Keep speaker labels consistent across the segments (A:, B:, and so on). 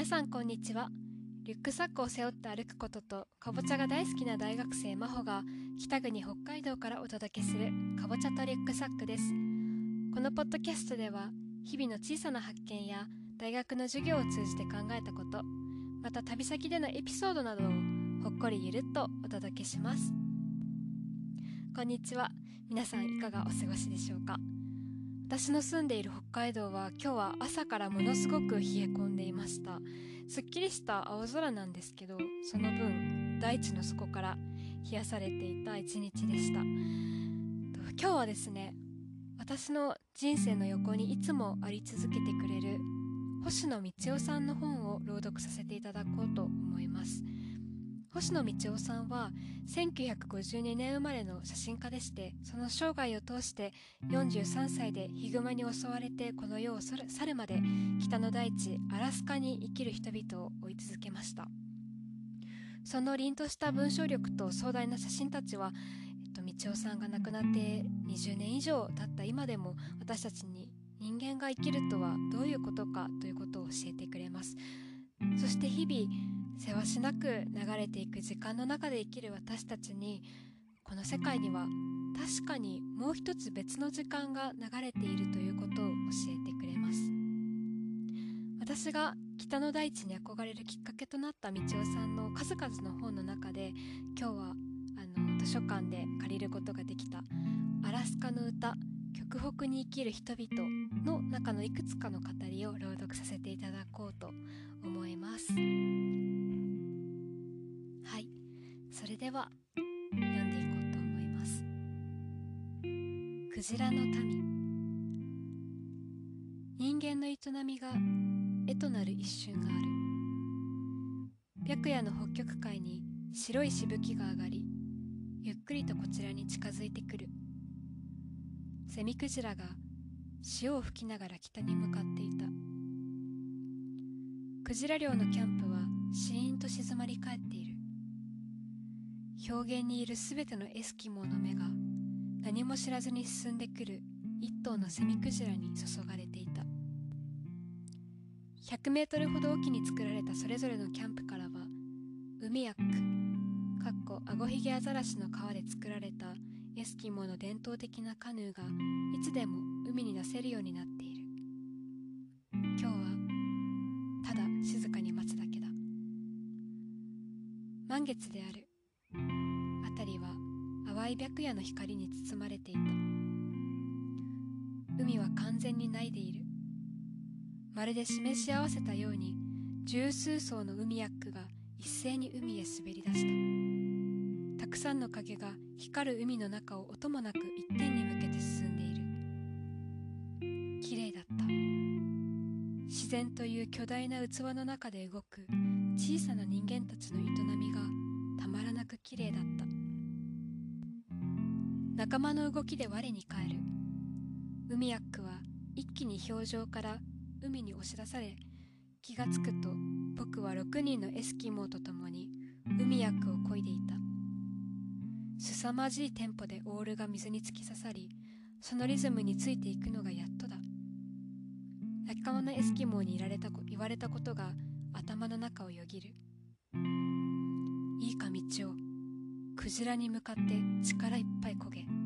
A: 皆さんこんにちは。リュックサックを背負って歩くこととかぼちゃが大好きな大学生真帆が北国北海道からお届けするかぼちゃとリュックサックです。このポッドキャストでは日々の小さな発見や大学の授業を通じて考えたことまた旅先でのエピソードなどをほっこりゆるっとお届けします。こんにちは。皆さんいかがお過ごしでしょうか？私の住んでいる北海道は今日は朝からものすごく冷え込んでいました。すっきりした青空なんですけどその分大地の底から冷やされていた一日でした。今日はですね私の人生の横にいつもあり続けてくれる星野道夫さんの本を朗読させていただこうと思います。星野道夫さんは1952年生まれの写真家でしてその生涯を通して43歳でヒグマに襲われてこの世を去るまで北の大地アラスカに生きる人々を追い続けました。その凛とした文章力と壮大な写真たちは、えっと、道夫さんが亡くなって20年以上経った今でも私たちに人間が生きるとはどういうことかということを教えてくれます。そして日々せわしなく流れていく時間の中で生きる私たちにこの世界には確かにもう一つ別の時間が流れているということを教えてくれます私が北の大地に憧れるきっかけとなった道夫さんの数々の本の中で今日はあの図書館で借りることができた「アラスカの歌極北に生きる人々」の中のいくつかの語りを朗読させていただこうと思います。では読んでいこうと思います。クジラの民。人間の営みが絵となる一瞬がある。白夜の北極海に白いしぶきが上がりゆっくりとこちらに近づいてくる。セミクジラが潮を吹きながら北に向かっていた。クジラ漁のキャンプはシーンと静まり返っている表現にいるすべてのエスキモーの目が何も知らずに進んでくる一頭のセミクジラに注がれていた。100メートルほど沖に作られたそれぞれのキャンプからは海ヤックかっこアゴヒゲアザラシの皮で作られたエスキモーの伝統的なカヌーがいつでも海に出せるようになっている。今日はただ静かに待つだけだ。満月である。淡い白夜の光に包まれていた。海は完全にないでいる。まるで示し合わせたように十数艘の海ヤックが一斉に海へ滑り出した。たくさんの影が光る海の中を音もなく一点に向けて進んでいる。綺麗だった。自然という巨大な器の中で動く小さな人間たちの営みがたまらなく綺麗だった。仲間の動きで我に返る。海ヤックは一気に氷上から海に押し出され気がつくと僕は6人のエスキモーと共に海ヤックを漕いでいた。凄まじいテンポでオールが水に突き刺さりそのリズムについていくのがやっとだ。仲間のエスキモーに言われた言われたことが頭の中をよぎる。いいか道をクジラに向かって力いっぱい焦げ。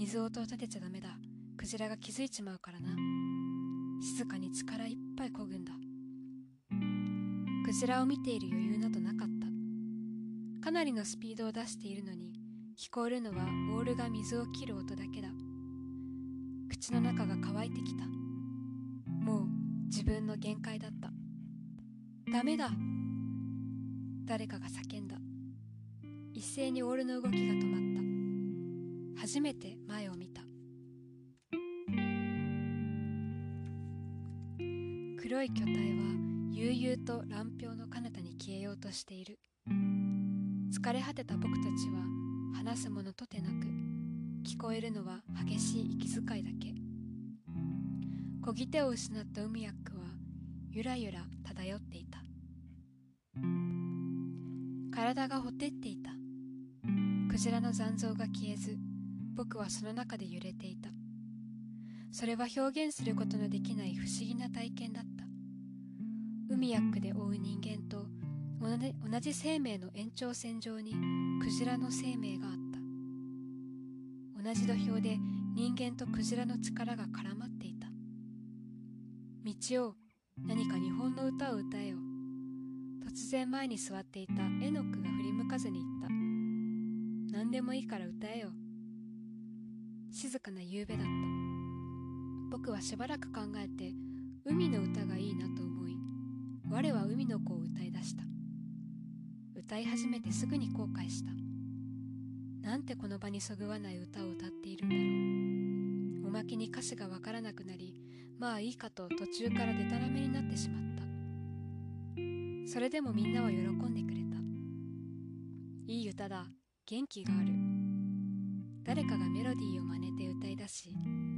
A: 水音を立てちゃダメだ。クジラが気づいちまうからな。静かに力いっぱい漕ぐんだ。クジラを見ている余裕などなかった。かなりのスピードを出しているのに聞こえるのはオールが水を切る音だけだ。口の中が乾いてきた。もう自分の限界だった。ダメだ。誰かが叫んだ。一斉にオールの動きが止まった。初めて前を見た。黒い巨体は悠々と乱氷の彼方に消えようとしている。疲れ果てた僕たちは話すものとてなく聞こえるのは激しい息遣いだけ。漕ぎ手を失った海ヤックはゆらゆら漂っていた。体がほてっていた。クジラの残像が消えず僕はその中で揺れていた。それは表現することのできない不思議な体験だった。海ヤックで追う人間と同じ生命の延長線上にクジラの生命があった。同じ土俵で人間とクジラの力が絡まっていた。道を何か日本の歌を歌えよ。突然前に座っていたエノックが振り向かずに言った。何でもいいから歌えよ。静かな夕べだった。僕はしばらく考えて海の歌がいいなと思い我は海の子を歌い出した。歌い始めてすぐに後悔した。なんてこの場にそぐわない歌を歌っているんだろう。おまけに歌詞がわからなくなりまあいいかと途中からデタラメになってしまった。それでもみんなは喜んでくれた。いい歌だ。元気がある。誰かがメロディーを真似て歌い出し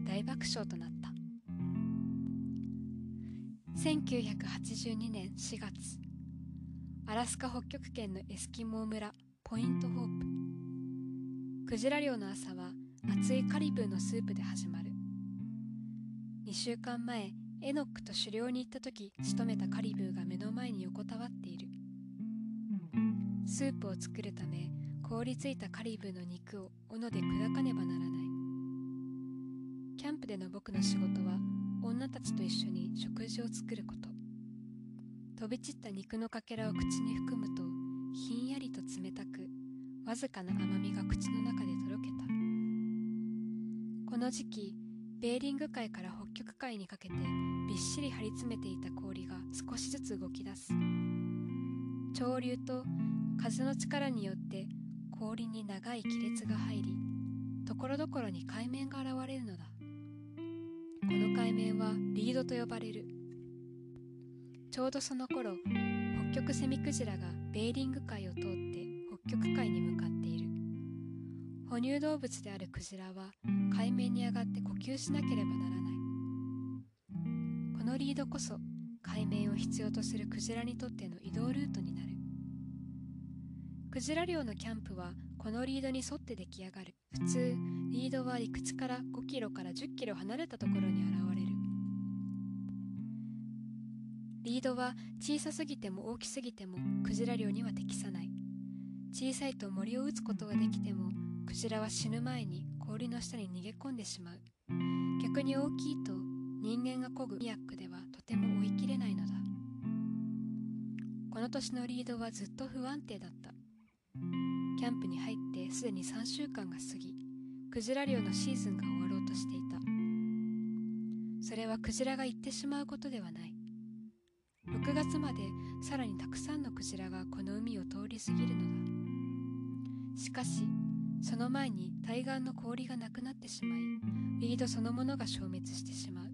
A: 大爆笑となった。1982年4月アラスカ北極圏のエスキモー村ポイントホープ。クジラ漁の朝は熱いカリブーのスープで始まる。2週間前エノックと狩猟に行った時仕留めたカリブーが目の前に横たわっている。スープを作るため凍りついたカリブーの肉を斧で砕かねばならない。キャンプでの僕の仕事は女たちと一緒に食事を作ること。飛び散った肉のかけらを口に含むとひんやりと冷たくわずかな甘みが口の中でとろけた。この時期ベーリング海から北極海にかけてびっしり張り詰めていた氷が少しずつ動き出す。潮流と風の力によって氷に長い亀裂が入りところどころに海面が現れるのだ。この海面はリードと呼ばれる。ちょうどその頃北極セミクジラがベーリング海を通って北極海に向かっている。哺乳動物であるクジラは海面に上がって呼吸しなければならない。このリードこそ海面を必要とするクジラにとっての移動ルートになる。クジラ漁のキャンプはこのリードに沿って出来上がる。普通リードは陸地から5キロから10キロ離れたところに現れる。リードは小さすぎても大きすぎてもクジラ漁には適さない。小さいと森を打つことができてもクジラは死ぬ前に氷の下に逃げ込んでしまう。逆に大きいと人間が漕ぐミヤックではとても追い切れないのだ。この年のリードはずっと不安定だった。キャンプに入ってすでに3週間が過ぎクジラ漁のシーズンが終わろうとしていた。それはクジラが行ってしまうことではない。6月までさらにたくさんのクジラがこの海を通り過ぎるのだ。しかしその前に対岸の氷がなくなってしまいリードそのものが消滅してしまう。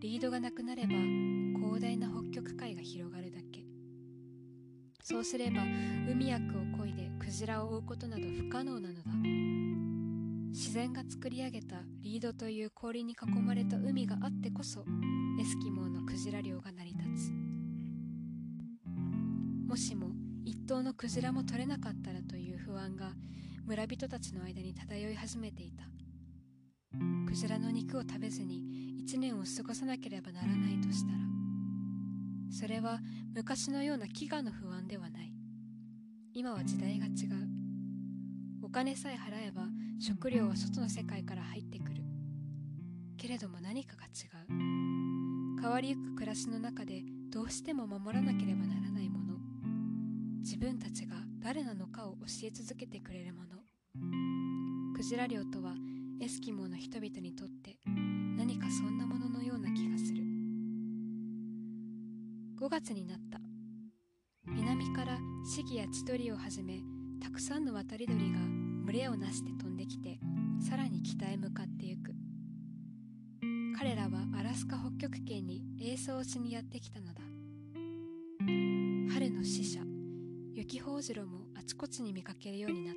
A: リードがなくなれば広大な北極海が広がるだけ。そうすれば海薬を漕いでクジラを追うことなど不可能なのだ。自然が作り上げたリードという氷に囲まれた海があってこそエスキモーのクジラ漁が成り立つ。もしも一頭のクジラも取れなかったらという不安が村人たちの間に漂い始めていた。クジラの肉を食べずに一年を過ごさなければならないとしたらそれは昔のような飢餓の不安ではない。今は時代が違う。お金さえ払えば食料は外の世界から入ってくる。けれども何かが違う。変わりゆく暮らしの中でどうしても守らなければならないもの。自分たちが誰なのかを教え続けてくれるもの。クジラ漁とはエスキモーの人々にとって何かそんなもののような気がする。5月になった。南からシギや千鳥をはじめたくさんの渡り鳥が群れをなして飛んできてさらに北へ向かってゆく。彼らはアラスカ北極圏に営巣をしにやってきたのだ。春の使者雪ほうじろもあちこちに見かけるようになっ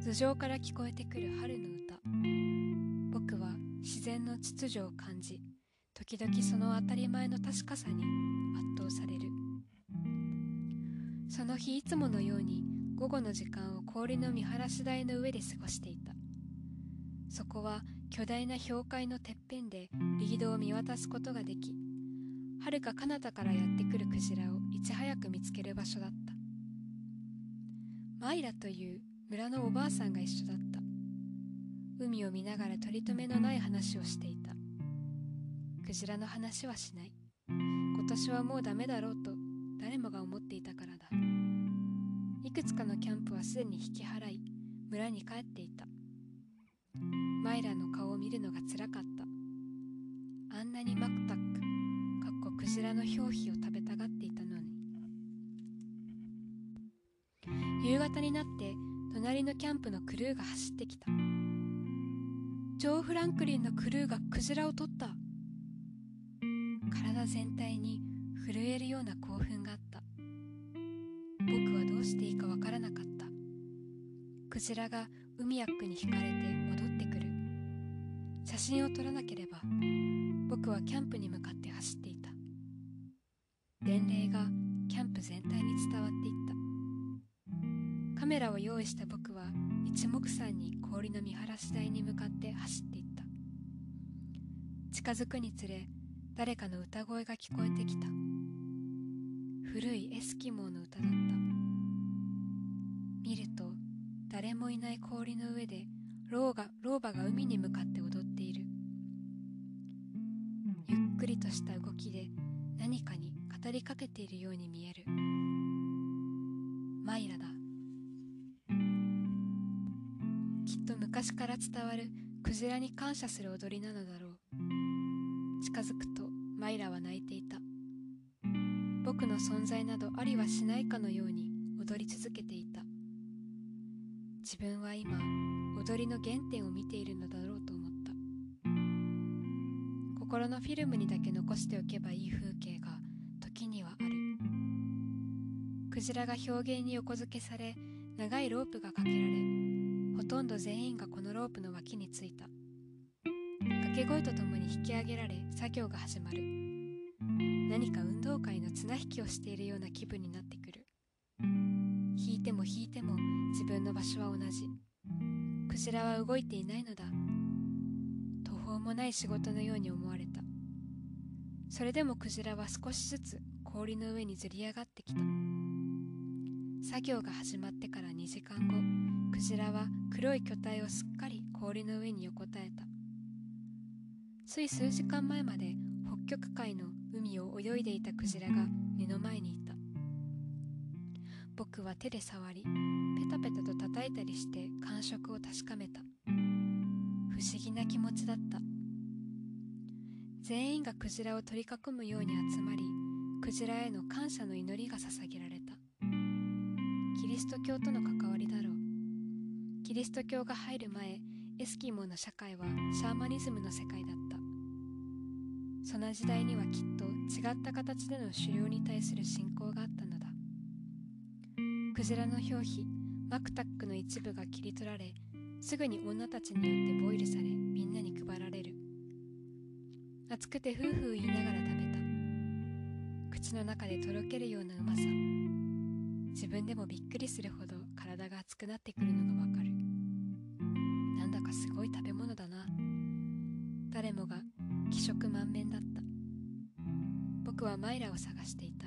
A: た。頭上から聞こえてくる春の歌。僕は自然の秩序を感じ時々その当たり前の確かさに圧倒される。その日いつものように午後の時間を氷の見晴らし台の上で過ごしていた。そこは巨大な氷塊のてっぺんでリードを見渡すことができはるか彼方からやってくるクジラをいち早く見つける場所だった。マイラという村のおばあさんが一緒だった。海を見ながら取り留めのない話をしていた。クジラの話はしない。今年はもうダメだろうと誰もが思っていたからだ。いくつかのキャンプはすでに引き払い村に帰っていた。マイラの顔を見るのがつらかった。あんなにマクタックかっこクジラの表皮を食べたがっていたのに。夕方になって隣のキャンプのクルーが走ってきた。ジョー・フランクリンのクルーがクジラを取った。全体に震えるような興奮があった。僕はどうしていいかわからなかった。クジラが海ヤックに引かれて戻ってくる。写真を撮らなければ僕はキャンプに向かって走っていた。伝令がキャンプ全体に伝わっていった。カメラを用意した僕は一目散に氷の見晴らし台に向かって走っていった。近づくにつれ誰かの歌声が聞こえてきた。古いエスキモーの歌だった。見ると誰もいない氷の上で老が老婆が海に向かって踊っている。ゆっくりとした動きで何かに語りかけているように見える。マイラだ。きっと昔から伝わるクジラに感謝する踊りなのだろう。近づくとマイラは泣いていた。僕の存在などありはしないかのように踊り続けていた。自分は今踊りの原点を見ているのだろうと思った。心のフィルムにだけ残しておけばいい風景が時にはある。クジラが表現に横付けされ長いロープがかけられほとんど全員がこのロープの脇についた。掛け声とともに引き上げられ作業が始まる。何か運動会の綱引きをしているような気分になってくる。引いても引いても自分の場所は同じ。クジラは動いていないのだ。途方もない仕事のように思われた。それでもクジラは少しずつ氷の上にずり上がってきた。作業が始まってから2時間後クジラは黒い巨体をすっかり氷の上に横たえた。つい数時間前まで北極海の海を泳いでいたクジラが目の前にいた。僕は手で触りペタペタと叩いたりして感触を確かめた。不思議な気持ちだった。全員がクジラを取り囲むように集まりクジラへの感謝の祈りが捧げられた。キリスト教との関わりだろう。キリスト教が入る前エスキモの社会はシャーマニズムの世界だった。その時代にはきっと違った形での狩猟に対する信仰があったのだ。クジラの表皮マクタックの一部が切り取られすぐに女たちによってボイルされみんなに配られる。熱くてフーフー言いながら食べた。口の中でとろけるようなうまさ。自分でもびっくりするほど体が熱くなってくるのがわかる。なんだかすごい食べ物だな。誰もが気色満面だった。僕はマイラを探していた。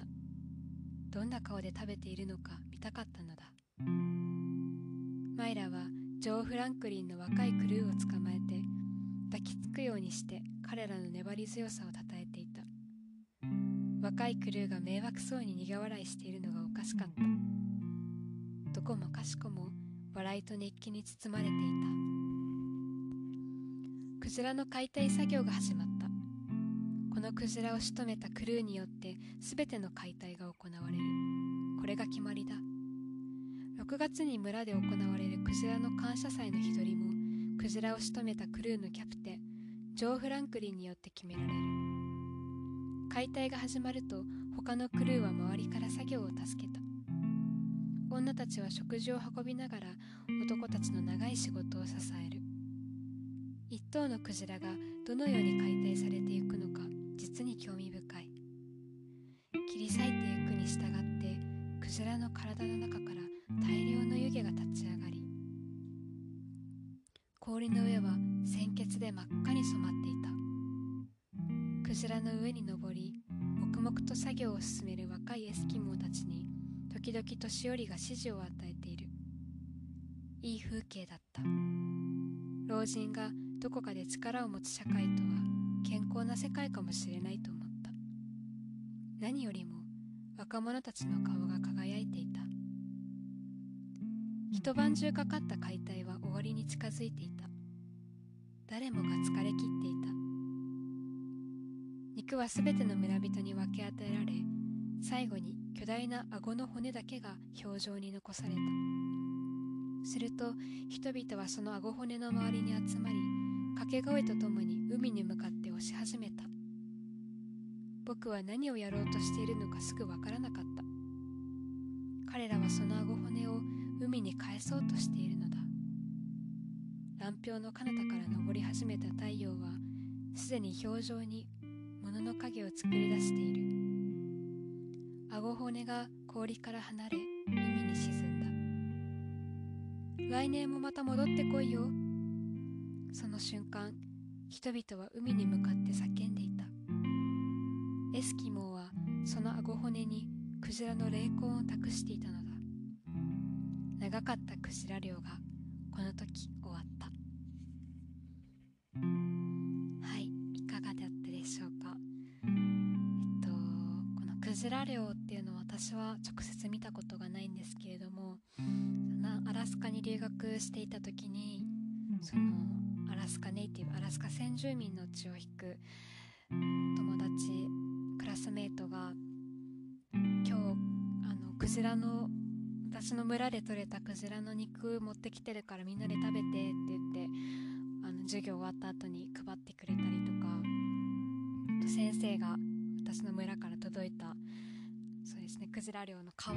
A: どんな顔で食べているのか見たかったのだ。マイラはジョー・フランクリンの若いクルーを捕まえて抱きつくようにして彼らの粘り強さをたたえていた。若いクルーが迷惑そうに苦笑いしているのがおかしかった。どこもかしこも笑いと熱気に包まれていた。クジラの解体作業が始まった。のクジラを仕留めたクルーによって全ての解体が行われる。これが決まりだ。6月に村で行われるクジラの感謝祭の日取りもクジラを仕留めたクルーのキャプテンジョー・フランクリンによって決められる。解体が始まると他のクルーは周りから作業を助けた。女たちは食事を運びながら男たちの長い仕事を支える。一頭のクジラがどのように解体されていくのか実に興味深い。切り裂いていくに従ってクジラの体の中から大量の湯気が立ち上がり氷の上は鮮血で真っ赤に染まっていた。クジラの上に登り黙々と作業を進める若いエスキモーたちに時々年寄りが指示を与えている。いい風景だった。老人がどこかで力を持つ社会とは健康な世界かもしれないと思った。何よりも若者たちの顔が輝いていた。一晩中かかった解体は終わりに近づいていた。誰もが疲れ切っていた。肉はすべての村人に分け与えられ最後に巨大な顎の骨だけが表情に残された。すると人々はその顎骨の周りに集まり掛け声とともに海に向かって押し始めた。僕は何をやろうとしているのかすぐわからなかった。彼らはその顎骨を海に返そうとしているのだ。乱氷の彼方から昇り始めた太陽はすでに表情に物の影を作り出している。顎骨が氷から離れ海に沈んだ。来年もまた戻ってこいよ。その瞬間人々は海に向かって叫んでいた。エスキモーはその顎骨にクジラの霊魂を託していたのだ。長かったクジラ漁がこの時終わった。はいいかがだったでしょうか。えっとこのクジラ漁っていうのは私は直接見たことがないんですけれどもアラスカに留学していた時にそのアラスカネイティブアラスカ先住民の血を引く友達クラスメートが今日あのクジラの私の村で採れたクジラの肉持ってきてるからみんなで食べてって言ってあの授業終わった後に配ってくれたりとか先生が私の村から届いたそうですねクジラ漁の皮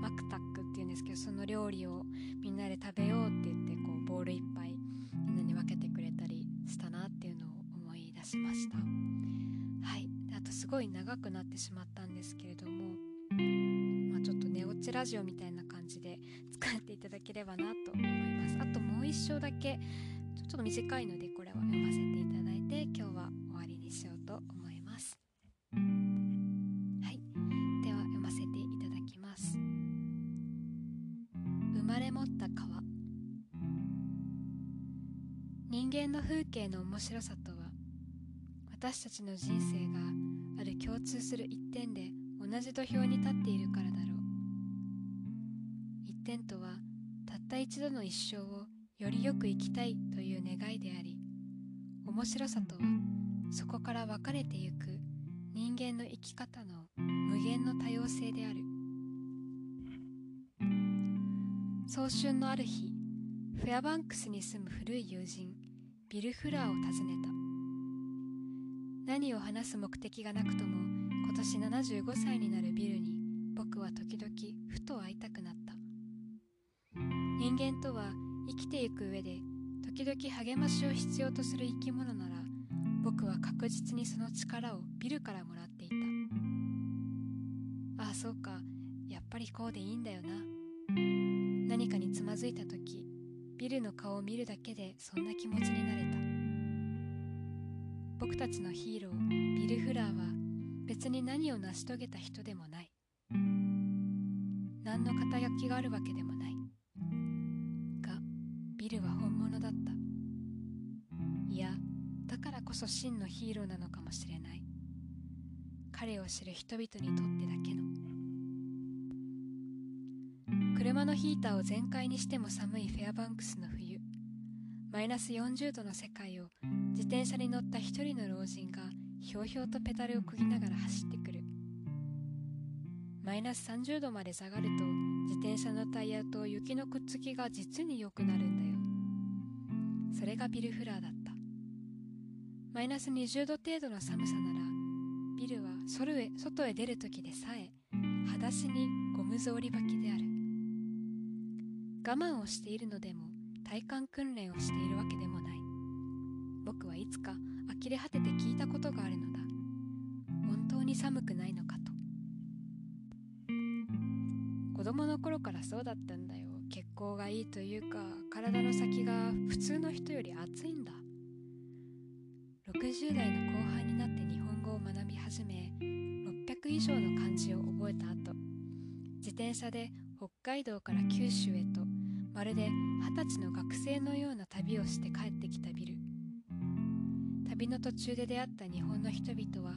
A: マクタックっていうんですけどその料理をみんなで食べようって言ってこうボールいっぱいしました。はい。あとすごい長くなってしまったんですけれどもまあちょっと寝落ちラジオみたいな感じで使っていただければなと思います。あともう一章だけちょっと短いのでこれは読ませていただいて今日は終わりにしようと思います。はい。では読ませていただきます。生まれ持った川。人間の風景の面白さと私たちの人生がある共通する一点で同じ土俵に立っているからだろう。一点とはたった一度の一生をよりよく生きたいという願いであり面白さとはそこから分かれてゆく人間の生き方の無限の多様性である。早春のある日フェアバンクスに住む古い友人ビル・フラーを訪ねた。何を話す目的がなくとも今年75歳になるビルに僕は時々ふと会いたくなった。人間とは生きていく上で時々励ましを必要とする生き物なら僕は確実にその力をビルからもらっていた。ああそうか。やっぱりこうでいいんだよな。何かにつまずいた時ビルの顔を見るだけでそんな気持ちになれた。僕たちのヒーロービル・フラーは別に何を成し遂げた人でもない。何の肩書きがあるわけでもない。がビルは本物だった。いやだからこそ真のヒーローなのかもしれない。彼を知る人々にとってだけの。車のヒーターを全開にしても寒いフェアバンクスの冬。マイナス40度の世界を自転車に乗った一人の老人がひょうひょうとペダルをこぎながら走ってくる。マイナス30度まで下がると自転車のタイヤと雪のくっつきが実に良くなるんだよ。それがビル・フラーだった。マイナス20度程度の寒さならビルは外へ外へ出る時でさえ裸足にゴム草履履きである。我慢をしているのでも体幹訓練をしているわけでもない。僕はいつか呆れ果てて聞いたことがあるのだ。本当に寒くないのかと。子供の頃からそうだったんだよ。血行がいいというか体の先が普通の人より熱いんだ。60代の後半になって日本語を学び始め600以上の漢字を覚えた後自転車で北海道から九州へとまるで二十歳の学生のような旅をして帰ってきたビル。旅の途中で出会った日本の人々は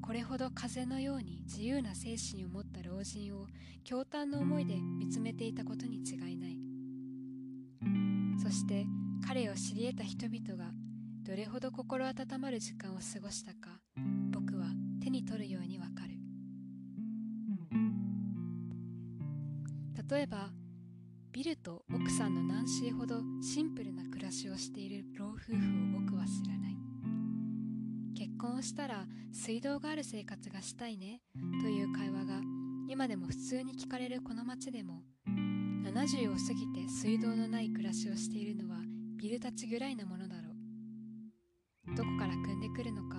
A: これほど風のように自由な精神を持った老人を驚嘆の思いで見つめていたことに違いない。そして彼を知り得た人々がどれほど心温まる時間を過ごしたか僕は手に取るようにわかる。例えばビルと奥さんのナンシーほどシンプルな暮らしをしている老夫婦を僕は知らない。婚をしたら水道がある生活がしたいねという会話が今でも普通に聞かれるこの街でも70を過ぎて水道のない暮らしをしているのはビルたちぐらいなものだろう。どこから汲んでくるのか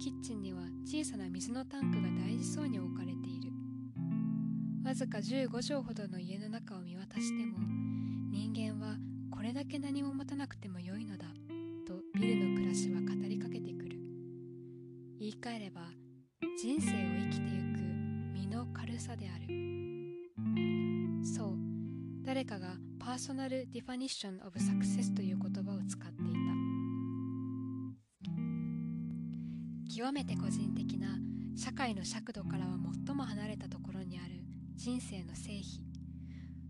A: キッチンには小さな水のタンクが大事そうに置かれている。わずか15畳ほどの家の中を見渡しても人間はこれだけ何も持たなくても良いのだとビルの暮らしは語りかけてくる言い換えれば人生を生きてゆく身の軽さである。そう誰かがパーソナルディファニッションオブサクセスという言葉を使っていた。極めて個人的な社会の尺度からは最も離れたところにある人生の成否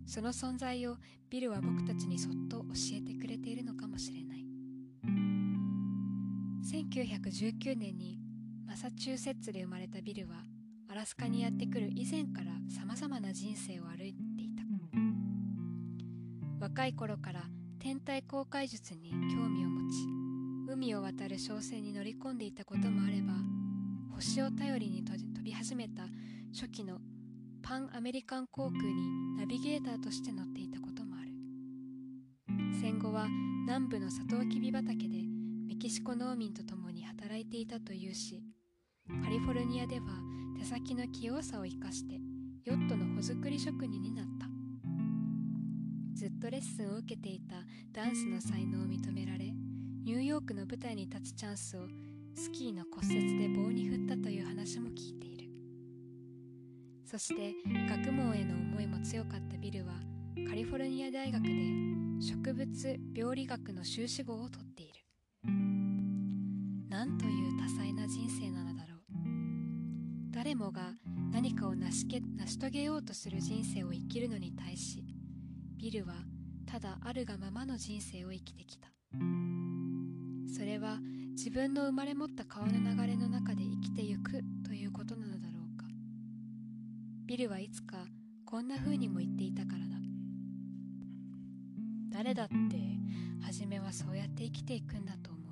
A: その存在をビルは僕たちにそっと教えてくれているのかもしれない。1919年にマサチューセッツで生まれたビルはアラスカにやってくる以前からさまざまな人生を歩いていた。若い頃から天体航海術に興味を持ち海を渡る商船に乗り込んでいたこともあれば星を頼りに飛び始めた初期のパンアメリカン航空にナビゲーターとして乗っていたこともある。戦後は南部のサトウキビ畑でメキシコ農民と共に働いていたというしカリフォルニアでは手先の器用さを生かしてヨットの穂作り職人になった。ずっとレッスンを受けていたダンスの才能を認められニューヨークの舞台に立つチャンスをスキーの骨折で棒に振ったという話も聞いている。そして学問への思いも強かったビルはカリフォルニア大学で植物病理学の修士号を取っている。なんという多彩な人生なの誰もが何かを成しけ成し遂げようとする人生を生きるのに対しビルはただあるがままの人生を生きてきた。それは自分の生まれ持った川の流れの中で生きてゆくということなのだろうか。ビルはいつかこんな風にも言っていたからだ。誰だって初めはそうやって生きていくんだと思う。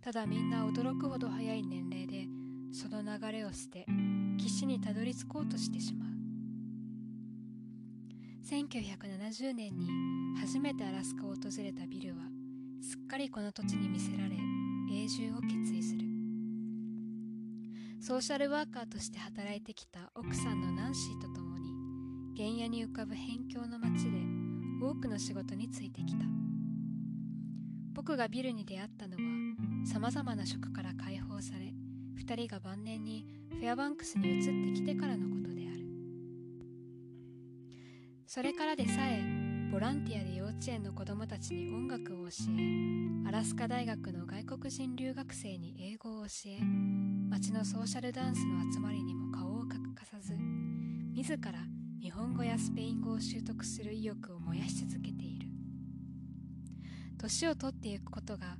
A: ただみんな驚くほど早い年齢でその流れを捨て岸にたどり着こうとしてしまう。1970年に初めてアラスカを訪れたビルはすっかりこの土地に魅せられ永住を決意する。ソーシャルワーカーとして働いてきた奥さんのナンシーと共に原野に浮かぶ辺境の町で多くの仕事についてきた。僕がビルに出会ったのはさまざまな職から解放され2人が晩年にフェアバンクスに移ってきてからのことである。それからでさえボランティアで幼稚園の子供たちに音楽を教えアラスカ大学の外国人留学生に英語を教え町のソーシャルダンスの集まりにも顔を欠かさず自ら日本語やスペイン語を習得する意欲を燃やし続けている。年を取っていくことが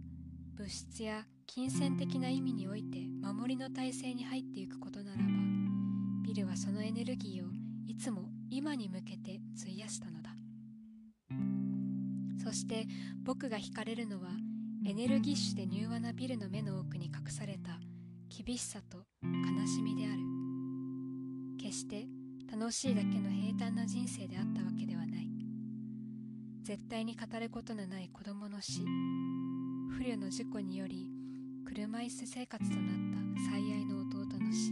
A: 物質や金銭的な意味において守りの体制に入っていくことならばビルはそのエネルギーをいつも今に向けて費やしたのだ。そして僕が惹かれるのはエネルギッシュで柔和なビルの目の奥に隠された厳しさと悲しみである。決して楽しいだけの平坦な人生であったわけではない。絶対に語ることのない子供の死。不慮の事故により車椅子生活となった最愛の弟の死。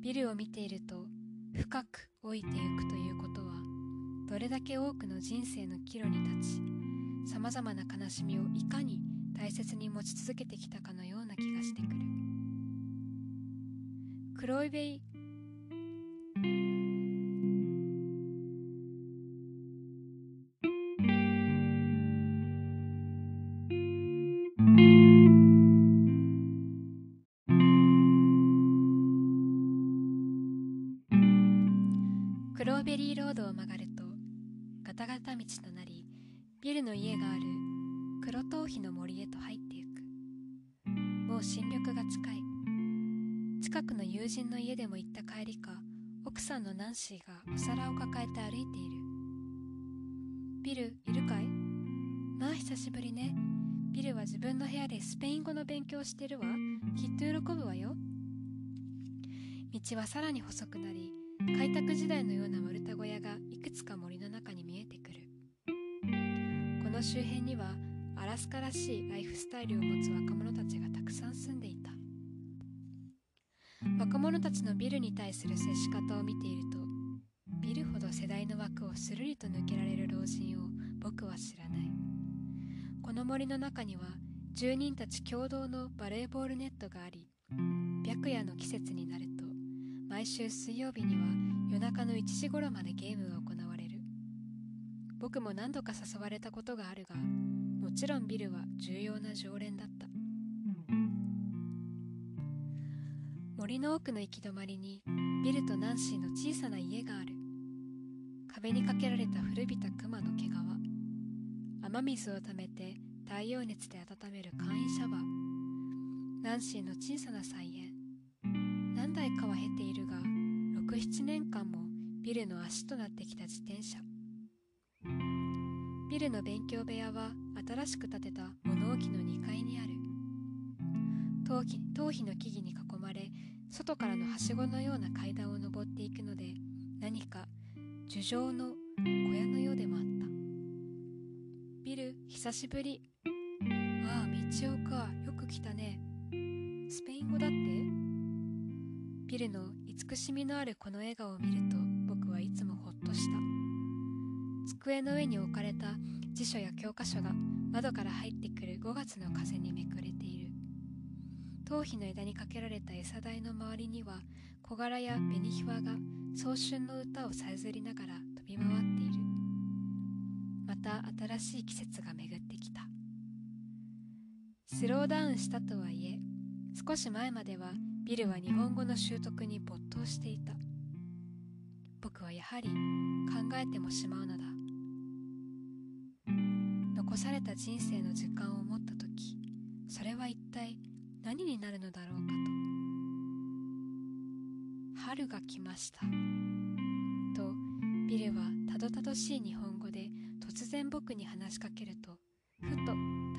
A: ビルを見ていると深く老いてゆくということはどれだけ多くの人生の岐路に立ちさまざまな悲しみをいかに大切に持ち続けてきたかのような気がしてくる。黒いベイ久しぶりね。ビルは自分の部屋でスペイン語の勉強してるわ。きっと喜ぶわよ。道はさらに細くなり開拓時代のような丸太小屋がいくつか森の中に見えてくる。この周辺にはアラスカらしいライフスタイルを持つ若者たちがたくさん住んでいた。若者たちのビルに対する接し方を見ているとビルほど世代の枠をするりと抜けられる老人を僕は知らない。この森の中には住人たち共同のバレーボールネットがあり白夜の季節になると毎週水曜日には夜中の1時頃までゲームが行われる。僕も何度か誘われたことがあるがもちろんビルは重要な常連だった。森の奥の行き止まりにビルとナンシーの小さな家がある。壁にかけられた古びた熊の毛皮。雨水をためて太陽熱で温める簡易シャワー。ナンシーの小さな菜園。何台かは経ているが67年間もビルの足となってきた自転車。ビルの勉強部屋は新しく建てた物置の2階にある。頭皮頭皮の木々に囲まれ外からのはしごのような階段を登っていくので何か樹上の小屋のようでもあった。久しぶり。ああ道夫かよく来たね。スペイン語だって？ビルの慈しみのあるこの笑顔を見ると僕はいつもほっとした。机の上に置かれた辞書や教科書が窓から入ってくる5月の風にめくれている。頭皮の枝にかけられた餌台の周りには小柄や紅ひわが早春の歌をさえずりながら飛び回っているまた新しい季節が巡ってきた。スローダウンしたとはいえ少し前まではビルは日本語の習得に没頭していた。僕はやはり考えてもしまうのだ。残された人生の時間を持った時それは一体何になるのだろうかと。春が来ました。とビルはたどたどしい日本語。然僕に話しかけるとふと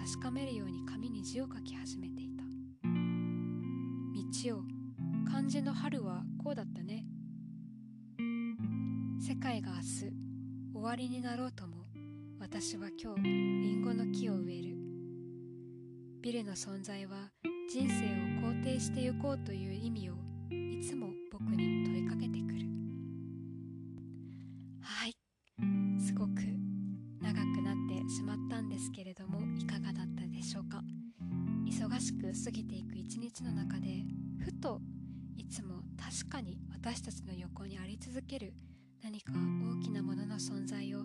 A: 確かめるように紙に字を書き始めていた。道を漢字の春はこうだったね。世界が明日終わりになろうとも私は今日リンゴの木を植える。ビルの存在は人生を肯定してゆこうという意味をいつも僕に問いかけてくる。私たちの横にあり続ける何か大きなものの存在を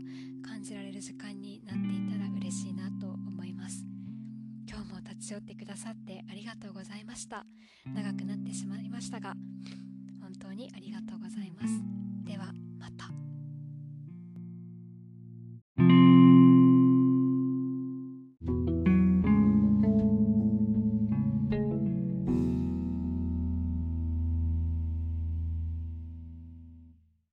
A: 感じられる時間になっていたら嬉しいなと思います。今日も立ち寄ってくださってありがとうございました。長くなってしまいましたが本当にありがとうございます。では